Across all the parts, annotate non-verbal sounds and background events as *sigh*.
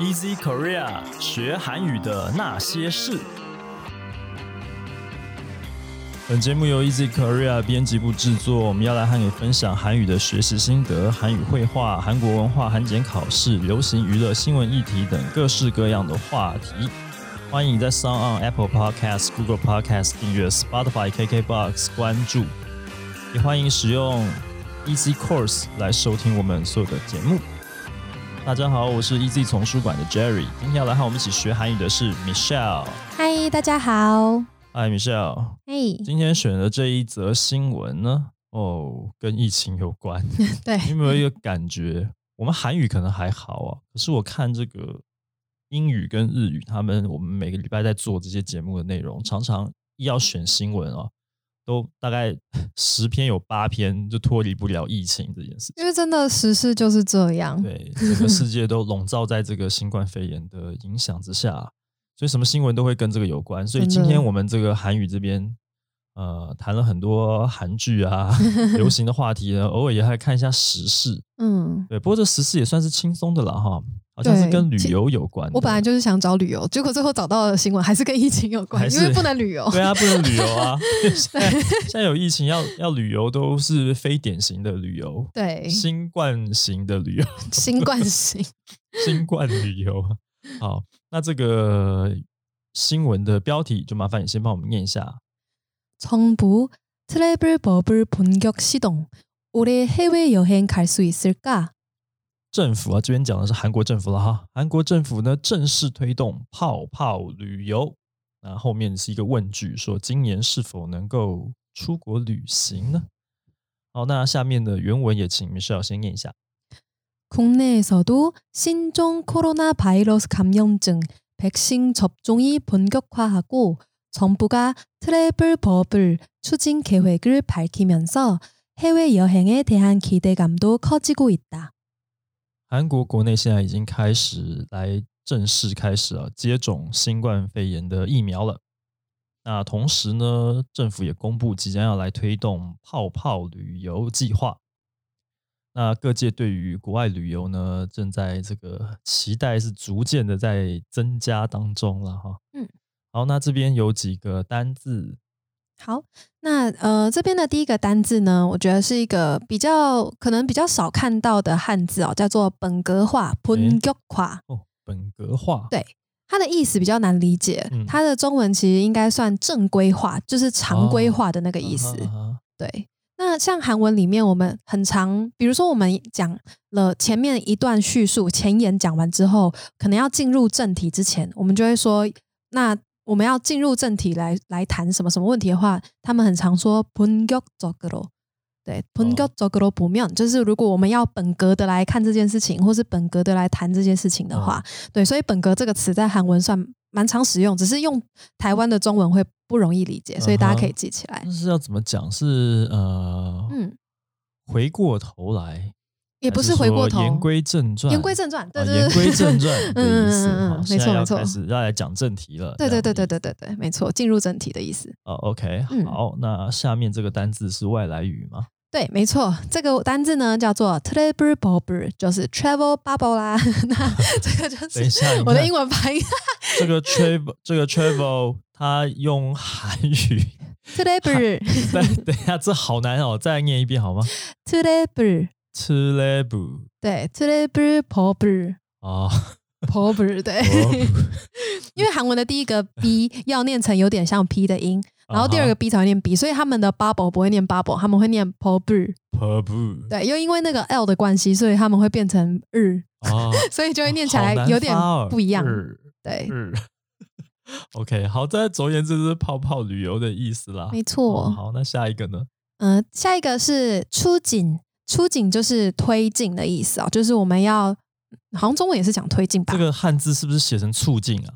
Easy Korea 学韩语的那些事。本节目由 Easy Korea 编辑部制作，我们要来和你分享韩语的学习心得、韩语绘画、韩国文化、韩检考试、流行娱乐、新闻议题等各式各样的话题。欢迎你在 Sound on Apple Podcast、Google Podcast 订阅，Spotify、KKBox 关注，也欢迎使用 Easy Course 来收听我们所有的节目。大家好，我是 Easy 丛书馆的 Jerry，今天要来和我们一起学韩语的是 Michelle。嗨，大家好。嗨，Michelle。嘿，今天选的这一则新闻呢，哦，跟疫情有关。*laughs* 对，你有没有一个感觉？我们韩语可能还好啊，可是我看这个英语跟日语，他们我们每个礼拜在做这些节目的内容，常常要选新闻啊，都大概 *laughs* 十篇有八篇就脱离不了疫情这件事情。因为真的时事就是这样。对，整个世界都笼罩在这个新冠肺炎的影响之下，所以什么新闻都会跟这个有关。所以今天我们这个韩语这边，呃，谈了很多韩剧啊，流行的话题呢，*laughs* 偶尔也还看一下时事。嗯，对，不过这时事也算是轻松的了哈，好像是跟旅游有关。我本来就是想找旅游，结果最后找到的新闻还是跟疫情有关因为不能旅游。*laughs* 对啊，不能旅游啊。*laughs* 现在现在有疫情，要要旅游都是非典型的旅游，对，新冠型的旅游。新冠型。新冠旅游。好，那这个新闻的标题就麻烦你先帮我们念一下。정부 트래블 버블 본격 시동. 올해 해외 여행 갈 수 있을까? 政府啊，这边讲的是韩国政府了哈。韩国政府呢正式推动泡泡旅游，那后面是一个问句，说今年是否能够出国旅行呢？好，那下面的原文也请 Michelle 先念一下。 국내에서도 신종 코로나 바이러스 감염증 백신 접종이 본격화하고 정부가 트래블 버블 추진 계획을 밝히면서 해외 여행에 대한 기대감도 커지고 있다. 韩国国内现在已经开始来正式开始啊接种新冠肺炎的疫苗了。那同时呢，政府也公布即将要来推动泡泡旅游计划。那各界对于国外旅游呢，正在这个期待是逐渐的在增加当中了哈。嗯， 好，那这边有几个单字，好，那呃这边的第一个单字呢，我觉得是一个比较可能比较少看到的汉字哦，叫做本格化（本格化。哦，本格化，对它的意思比较难理解，嗯。它的中文其实应该算正规化，就是常规化的那个意思。对，那像韩文里面，我们很常，比如说我们讲了前面一段叙述前言讲完之后，可能要进入正题之前，我们就会说，那我们要进入正题来来谈什么什么问题的话他们很常说 punk doctor 对 punk doctor 不妙就是如果我们要本格的来看这件事情或是本格的来谈这件事情的话对所以本格这个词在韩文算蛮常使用只是用台湾的中文会不容易理解所以大家可以记起来。就是要怎么讲？是呃嗯。回过头来也不是回过头，言归正传，言归正传，对啊对对，言归正传的意思。嗯没错没错开始要来讲正题了。对对对对对对对，没错，进入正题的意思。哦，OK，嗯好，那下面这个单字是外来语吗？对，没错，这个单字呢叫做 travel bubble，就是 travel bubble 啦。*laughs* 那这个就是我的英文发音 *laughs* 这个 travel，这个 travel，它用韩语。travel 等 *laughs* 等一下，这好难哦，再念一遍好吗 travel，？travel 对 travel bubble 啊，bubble，对，哦 *laughs* 因为韩文的第一个 *laughs* b 要念成有点像 p 的音，然后第二个 b 才会念 b，所以他们的 bubble 不会念 bubble，他们会念 bubble。pub 对，又因为那个 l 的关系，所以他们会变成日，啊，所以就会念起来有点不一样。日对，日 OK，好，这总而言之是泡泡旅游的意思啦。没错。哦好，那下一个呢？嗯、下一个是出警，出警就是推进的意思哦，就是我们要，好像中文也是讲推进吧？这个汉字是不是写成促进啊？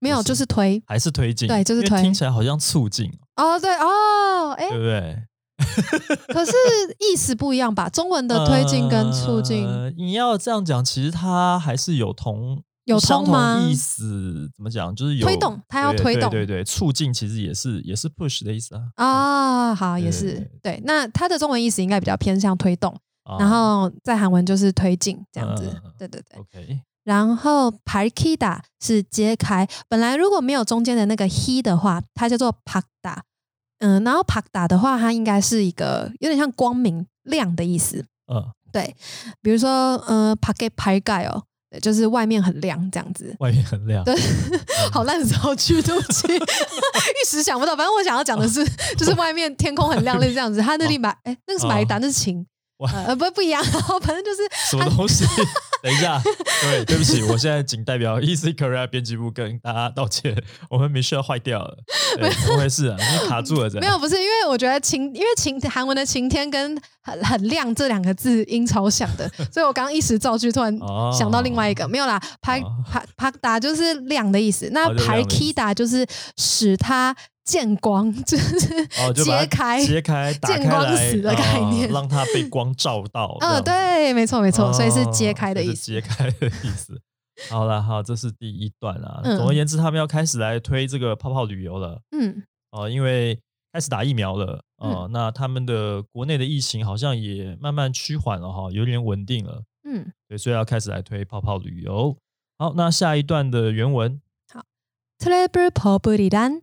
没有，就是推。还是推进？对就是推听起来好像促进，哦，对哦，哎对，不对？*laughs* 可是意思不一样吧？中文的推进跟促进、呃你要这样讲，其实它还是有同有相通吗同意思。怎么讲？就是有推动它要推动对对对，促进其实也是也是 push 的意思啊。啊，好，也是对对。那它的中文意思应该比较偏向推动，啊然后在韩文就是推进这样子嗯嗯嗯。对对对。OK，然后 parkida 是揭开。本来如果没有中间的那个 he 的话，它叫做 pakda。嗯，然后 pakda 的话，它应该是一个有点像光明亮的意思。嗯，对，比如说呃 parke parkai 哦，对就是外面很亮这样子。外面很亮。对，*laughs* 好烂的造句，对不起，一时想不到。反正我想要讲的是，就是外面天空很亮，*laughs* 类似这样子。他那里买，哎，那个是买单，那是晴。呃，不不一样，然后反正就是什么东西。*laughs* 等一下，对，对不起，我现在仅代表 *laughs* Easy Korea 编辑部跟大家道歉，*laughs* 我们 Michelle 坏掉了，怎么回事啊？你卡住了，没有，不是，因为我觉得晴，因为晴韩文的晴天跟很很亮这两个字音超像的，所以我刚刚一时造句，突然想到另外一个，没有啦，拍拍拍打就是亮的意思，那拍 kida 就是使它。见光 *laughs* 就是揭开、揭开、见光死的概念，让它被光照到。*laughs* 嗯，对，没错，没错，所以是揭开的意思。揭开的意思。*laughs* 好了，好，这是第一段啊。总而言之，他们要开始来推这个泡泡旅游了。嗯。哦，因为开始打疫苗了。哦，那他们的国内的疫情好像也慢慢趋缓了哈，有点稳定了。嗯。对，所以要开始来推泡泡旅游。好，那下一段的原文。好，Travel Publiran。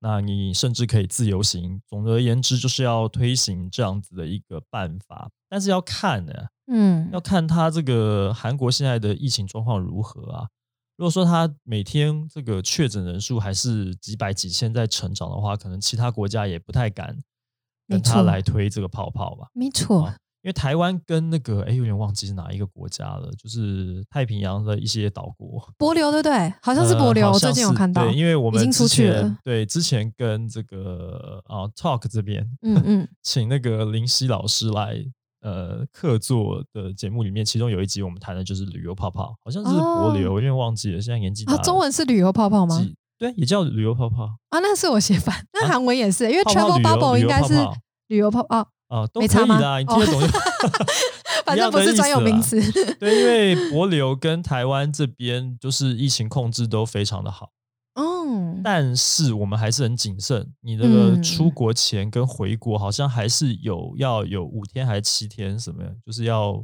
那你甚至可以自由行。总而言之，就是要推行这样子的一个办法。但是要看呢，嗯，要看他这个韩国现在的疫情状况如何啊。如果说他每天这个确诊人数还是几百几千在成长的话，可能其他国家也不太敢跟他来推这个泡泡吧。没错。因为台湾跟那个哎，有点忘记是哪一个国家了，就是太平洋的一些岛国，帛琉对不对？好像是帛琉，我最近有看到。对，因为我们出去了对之前跟这个啊 Talk 这边，嗯嗯，请那个林夕老师来呃客座的节目里面，其中有一集我们谈的就是旅游泡泡，好像是帛琉，有点忘记了。现在年纪大，中文是旅游泡泡吗？对，也叫旅游泡泡啊，那是我写反，那韩文也是，因为 Travel Bubble 应该是旅游泡泡。啊，都可以的，你听得懂就。*laughs* 反正不是专有名词。对，因为博流跟台湾这边就是疫情控制都非常的好。*laughs* 嗯。但是我们还是很谨慎，你那个出国前跟回国好像还是有要有五天还是七天什么，就是要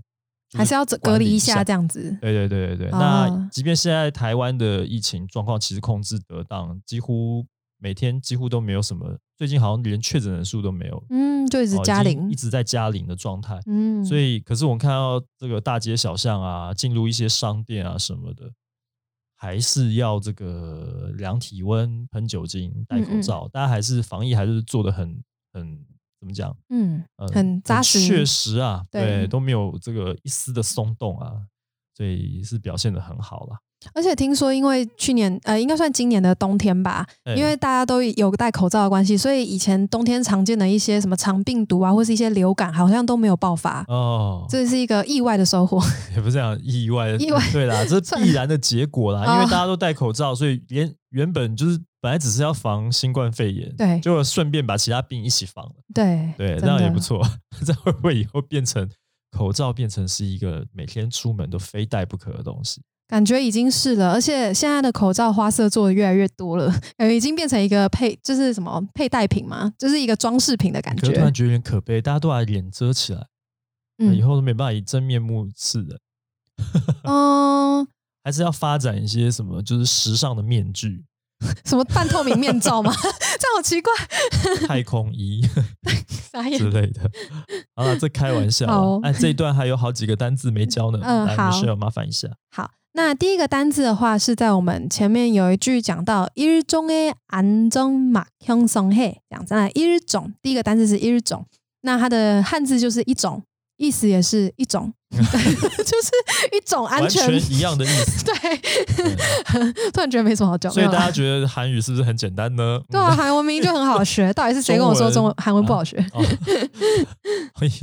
还是要隔离一下这样子。对对对对对。那即便现在台湾的疫情状况其实控制得当，几乎每天几乎都没有什么。最近好像连确诊人数都没有，嗯，就一直加零，一直在加零的状态，嗯，所以可是我们看到这个大街小巷啊，进入一些商店啊什么的，还是要这个量体温、喷酒精、戴口罩，大家还是防疫还是做的很很怎么讲？嗯，很扎实，确实啊，对，都没有这个一丝的松动啊，所以是表现的很好了。而且听说，因为去年呃，应该算今年的冬天吧，因为大家都有戴口罩的关系，所以以前冬天常见的一些什么肠病毒啊，或是一些流感，好像都没有爆发哦。这是一个意外的收获，*laughs* 也不是这样意外，意外对啦，*laughs* 这是必然的结果啦。因为大家都戴口罩，所以连原本就是本来只是要防新冠肺炎，对，就顺便把其他病一起防了。对对，这样也不错。*laughs* 这会不会以后变成口罩变成是一个每天出门都非戴不可的东西？感觉已经是了，而且现在的口罩花色做的越来越多了，*laughs* 呃，已经变成一个配，就是什么佩戴品嘛，就是一个装饰品的感觉。突然觉得有点可悲，大家都把脸遮起来，以后都没办法以真面目示人。嗯，*laughs* 还是要发展一些什么，就是时尚的面具，*laughs* 什么半透明面罩吗？这好奇怪。太空衣之类的。好了，这开玩笑。哎，这一段还有好几个单字没教呢。嗯，好，需要麻烦一下。好。那第一个单字的话是在我们前面有一句讲到一日中诶安中马轻松嘿讲真一日中第一个单字是一日中那它的汉字就是一种意思也是一种。*laughs* 就是一种安全。一样的意思。*laughs* 对。突然觉得没什么好讲的所以大家觉得韩语是不是很简单呢？对啊韩文名就很好学到底是谁跟我说中文 *laughs* 韩文不好学？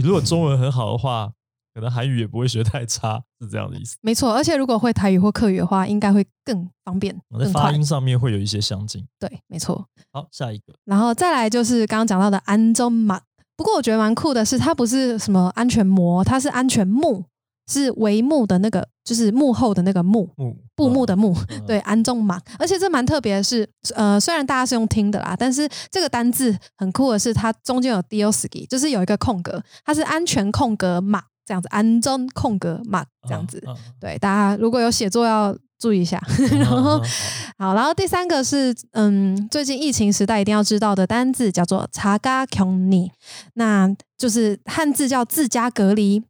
如果中文很好的话可能韩语也不会学太差，是这样的意思。没错，而且如果会台语或客语的话，应该会更方便、在。发音上面会有一些相近。对，没错。好，下一个然后再来就是刚刚讲到的安中马，不过我觉得蛮酷的是，它不是什么安全膜，它是安全幕，是帷幕的那个，就是幕后的那个幕，幕布幕的幕。*laughs* 嗯对，安中马，而且这蛮特别的是，呃，虽然大家是用听的啦，但是这个单字很酷的是，它中间有 dioski，就是有一个空格，它是安全空格马这样子，安中空格马这样子。嗯对，大家如果有写作要注意一下。嗯 *laughs* 然后嗯好，然后第三个是，嗯，最近疫情时代一定要知道的单字叫做查嘎穷尼，那就是汉字叫自家隔离。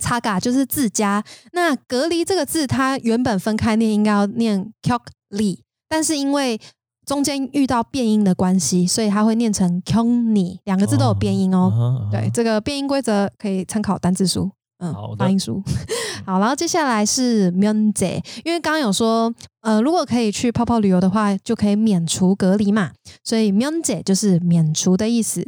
查嘎就是自家，那隔离这个字，它原本分开念应该要念 k o k li，但是因为中间遇到变音的关系，所以它会念成 kuni，两个字都有变音哦。对，这个变音规则可以参考单字书，嗯，发音书。*laughs* 好，然后接下来是 miễn dịch，因为刚刚有说，呃，如果可以去泡泡旅游的话，就可以免除隔离嘛，所以 miễn dịch 就是免除的意思。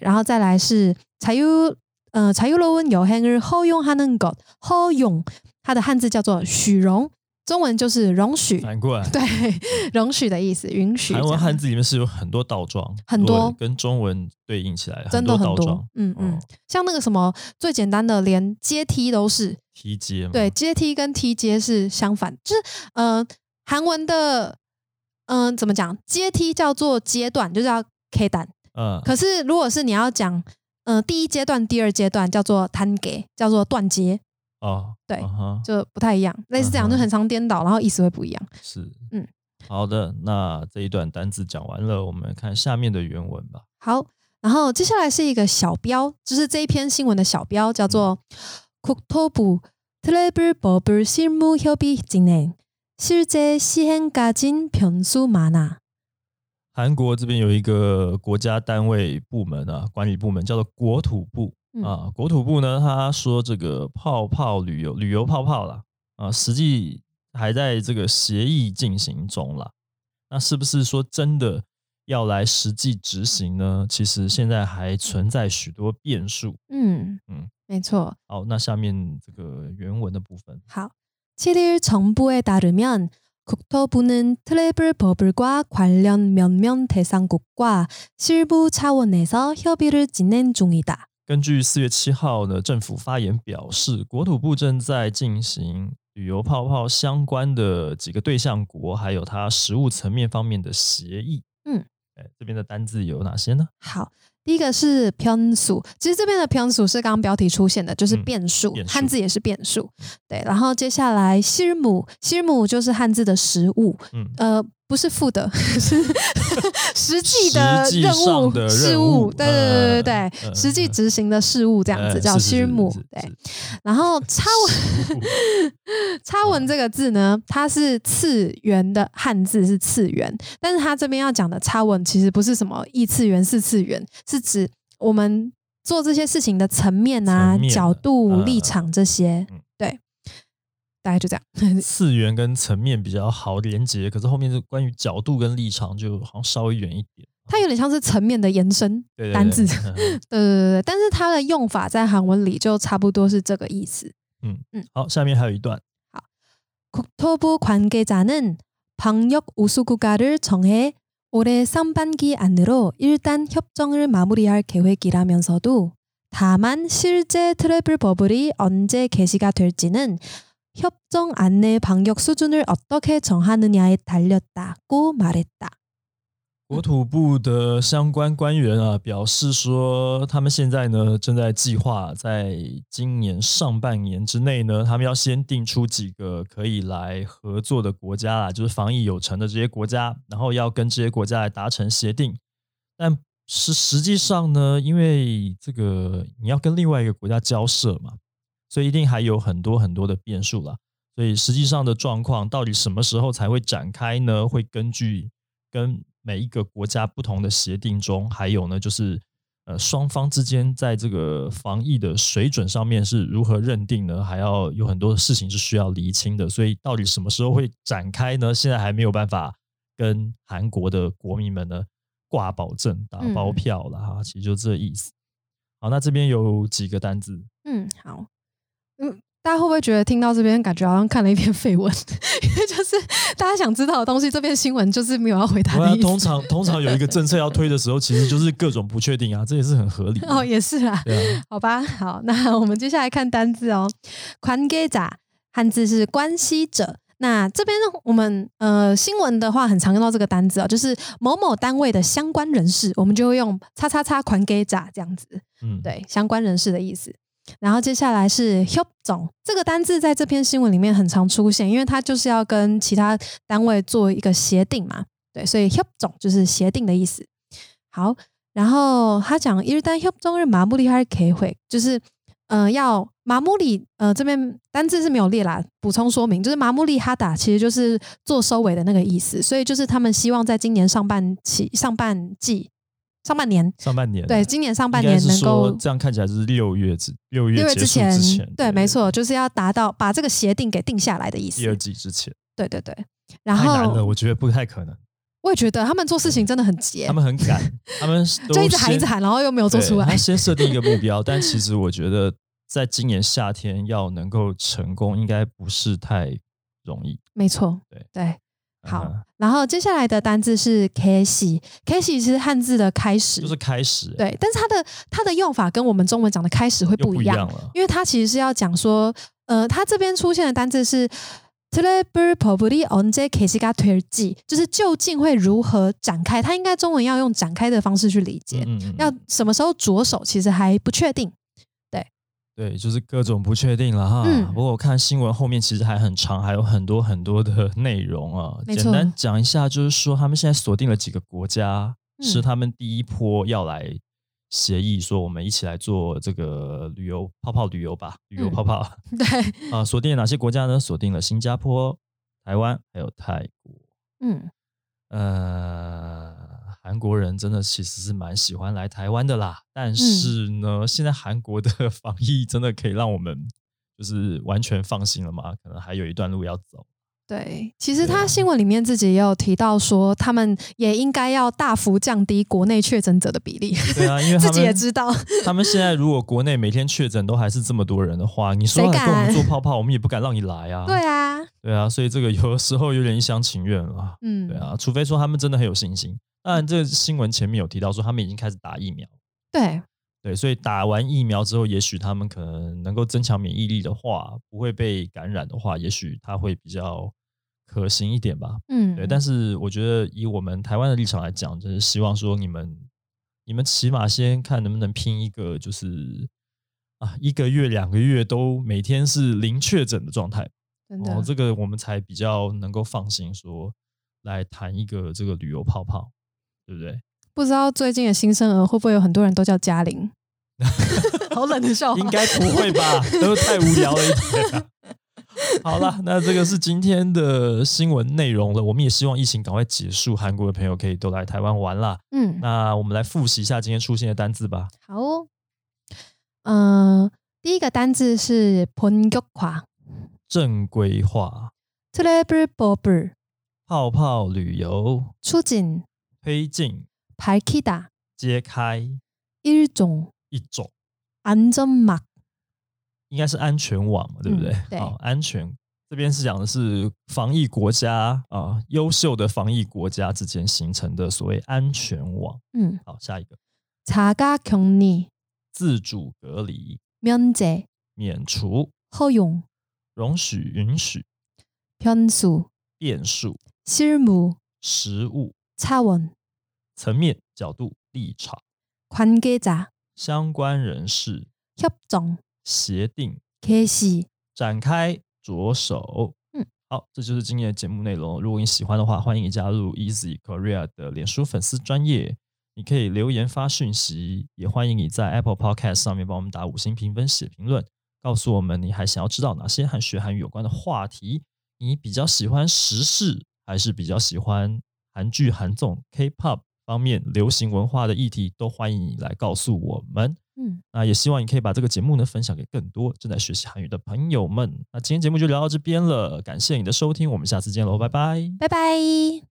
然后再来是 tài u，呃，tài u 罗文有汉字后用还能够，后用它的汉字叫做许荣。中文就是容许，反过来，对，*laughs* 容许的意思，允许。韩文汉字里面是有很多倒装，很多。跟中文对应起来，真的很多。嗯嗯。哦，像那个什么最简单的，连阶梯都是，梯阶嘛，对，阶梯跟梯阶是相反，就是呃，韩文的嗯、呃怎么讲？阶梯叫做阶段，就叫 K 段。嗯，可是如果是你要讲，呃，第一阶段、第二阶段叫做单给，叫做断阶，哦，对嗯哼就不太一样。类似这样，嗯哼就很常颠倒，然后意思会不一样。是，嗯，好的，那这一段单字讲完了，我们看下面的原文吧。好，然后接下来是一个小标，就是这一篇新闻的小标，叫做국토부트래블버블실무협의진행실제시행까진변수많아。 韩国这边有一个国家单位部门啊，管理部门叫做国土部、 嗯啊。国土部呢，他说这个泡泡旅游，旅游泡泡啦，啊，实际还在这个协议进行中啦。那是不是说真的要来实际执行呢？其实现在还存在许多变数。嗯嗯嗯，没错。好，那下面这个原文的部分，好, 7일 정부에 따르면 국토부는 트래블 버블과 관련 몇몇 대상국과 실무 차원에서 협의를 진행 중이다. 根据四月七号的，政府发言表示，国土部正在进行旅游泡泡相关的几个对象国，还有它实物层面方面的协议。嗯，哎，这边的单字有哪些呢？好，第一个是偏数，其实这边的偏数是刚刚标题出现的，就是嗯变数，变数汉字也是变数。对，然后接下来西姆，西姆就是汉字的实物，嗯，呃，不是负的，*laughs* 是 *laughs* 实际的任务的事任务务，对对对对对实际执行的事务这样子叫呃是是是西姆是，对。然后插文，*laughs* 插文这个字呢，它是次元的汉字是次元，但是它这边要讲的插文其实不是什么异次元、四次元，是指我们做这些事情的层面啊、面角度、呃立场这些大概就这样。*laughs* 次元跟层面比较好连接，可是后面是关于角度跟立场就好像稍微远一点。它有点像是层面的延伸，对对对单字嗯*laughs* 对对对对，但是它的用法在韩文里就差不多是这个意思。好，下面还有一段， 국토부 관계자는 방역 우수 국가를 정해 올해 상반기 안으로 일단 협정을 마무리할 계획이라면서도 다만 실제 트래블 버블이 언제 개시가 될지는 협정 안내 방역 수준을 어떻게 정하느냐에 달렸다고 말했다. 国土部的相关官员啊表示说，他们现在呢正在计划，在今年上半年之内呢，他们要先定出几个可以来合作的国家啦，就是防疫有成的这些国家，然后要跟这些国家来达成协定。但是实际上呢，因为这个你要跟另外一个国家交涉嘛， 所以一定还有很多很多的变数啦。所以实际上的状况到底什么时候才会展开呢？会根据跟每一个国家不同的协定中，还有呢，就是呃双方之间在这个防疫的水准上面是如何认定呢？还要有很多的事情是需要厘清的。所以到底什么时候会展开呢？现在还没有办法跟韩国的国民们呢挂保证、打包嗯票了哈。其实就这意思。好，那这边有几个单字，嗯，好。大家会不会觉得听到这边感觉好像看了一篇绯闻？因为就是大家想知道的东西，这篇新闻就是没有要回答的意思。通常通常有一个政策要推的时候，其实就是各种不确定啊，这也是很合理。哦，也是啦。对啊，好吧，好，那我们接下来看单字哦。宽给咋汉字是关系者。那这边呢，我们呃新闻的话很常用到这个单字啊，就是某某单位的相关人士，我们就会用叉叉叉宽给咋这样子。嗯，对，相关人士的意思。然后接下来是 hip 总这个单字在这篇新闻里面很常出现因为它就是要跟其他单位做一个协定嘛对所以 hip 总就是协定的意思。好然后他讲因为单 hip 中日麻木立害可以会就是呃要麻木里呃这边单字是没有列啦补充说明就是麻木里哈达其实就是做收尾的那个意思所以就是他们希望在今年上半期上半季上半年，上半年对，今年上半年能够这样看起来就是六月之六月之前，对，没错，就是要达到把这个协定给定下来的意思。第二季之前，对对对。然后太难了，我觉得不太可能。我也觉得他们做事情真的很急，他们很赶，*laughs* 他们就一直喊一直喊，然后又没有做出来。他先设定一个目标，但其实我觉得在今年夏天要能够成功，应该不是太容易。没错，对对。好，然后接下来的单字是 i 是汉字的开始，就是开始。对，但是它的它的用法跟我们中文讲的开始会不一样了，因为它其实是要讲说，呃，它这边出现的单字是 probably on the k s i ga t u r 就是究竟会如何展开？它应该中文要用展开的方式去理解，要什么时候着手，其实还不确定。对，就是各种不确定了哈。不过我看新闻后面其实还很长，还有很多很多的 *laughs* 内容啊。简单讲一下，就是说他们现在锁定了几个国家，是他们第一波要来协议，说我们一起来做这个旅游泡泡旅游吧，旅游泡泡。*laughs* 对 *laughs* 啊，锁定了哪些国家呢？锁定了新加坡、台湾还有泰国。嗯，呃。韩国人真的其实是蛮喜欢来台湾的啦，但是呢，现在韩国的防疫真的可以让我们就是完全放心了吗？可能还有一段路要走。对，其实他新闻里面自己也有提到说，他们也应该要大幅降低国内确诊者的比例。对啊，因为 *laughs* 自己也知道，*laughs* 他们现在如果国内每天确诊都还是这么多人的话，你说跟我们做泡泡，我们也不敢让你来啊。*laughs* 对啊，对啊，所以这个有时候有点一厢情愿了。嗯，对啊，除非说他们真的很有信心。当然，这个新闻前面有提到说，他们已经开始打疫苗。对对，所以打完疫苗之后，也许他们可能能够增强免疫力的话，不会被感染的话，也许他会比较可行一点吧。嗯，对。但是我觉得，以我们台湾的立场来讲，就是希望说，你们你们起码先看能不能拼一个，就是啊，一个月、两个月都每天是零确诊的状态。真的，这个我们才比较能够放心说来谈一个这个旅游泡泡。对不对？不知道最近的新生儿会不会有很多人都叫嘉玲？*laughs* 好冷的笑话，应该不会吧？*laughs* 都太无聊了一点。*laughs* 好了，那这个是今天的新闻内容了。我们也希望疫情赶快结束，韩国的朋友可以都来台湾玩啦。嗯，那我们来复习一下今天出现的单字吧。好，哦嗯，第一个单字是본격化，正规化。Travel bubble。泡泡旅游，出境推进，밝히다揭开，一种一种安全网，应该是安全网嘛，对不对？好，安全这边是讲的是防疫国家啊，优秀的防疫国家之间形成的所谓安全网。嗯，好，下一个，자가격리自主隔离，免제免除，허용容许允许，변수变数。실무实物 차원层面角度立场관계자相关人士협정协定开始展开着手嗯好这就是今天的节目内容如果你喜欢的话欢迎你加入 Easy Korea 的脸书粉丝专业你可以留言发讯息也欢迎你在 Apple Podcast 上面帮我们打五星评分写评论告诉我们你还想要知道哪些和学韩语有关的话题你比较喜欢时事还是比较喜欢 韩剧、韩综、K-pop 方面流行文化的议题，都欢迎你来告诉我们。嗯，那也希望你可以把这个节目呢分享给更多正在学习韩语的朋友们。那今天节目就聊到这边了，感谢你的收听，我们下次见喽，拜拜，拜拜。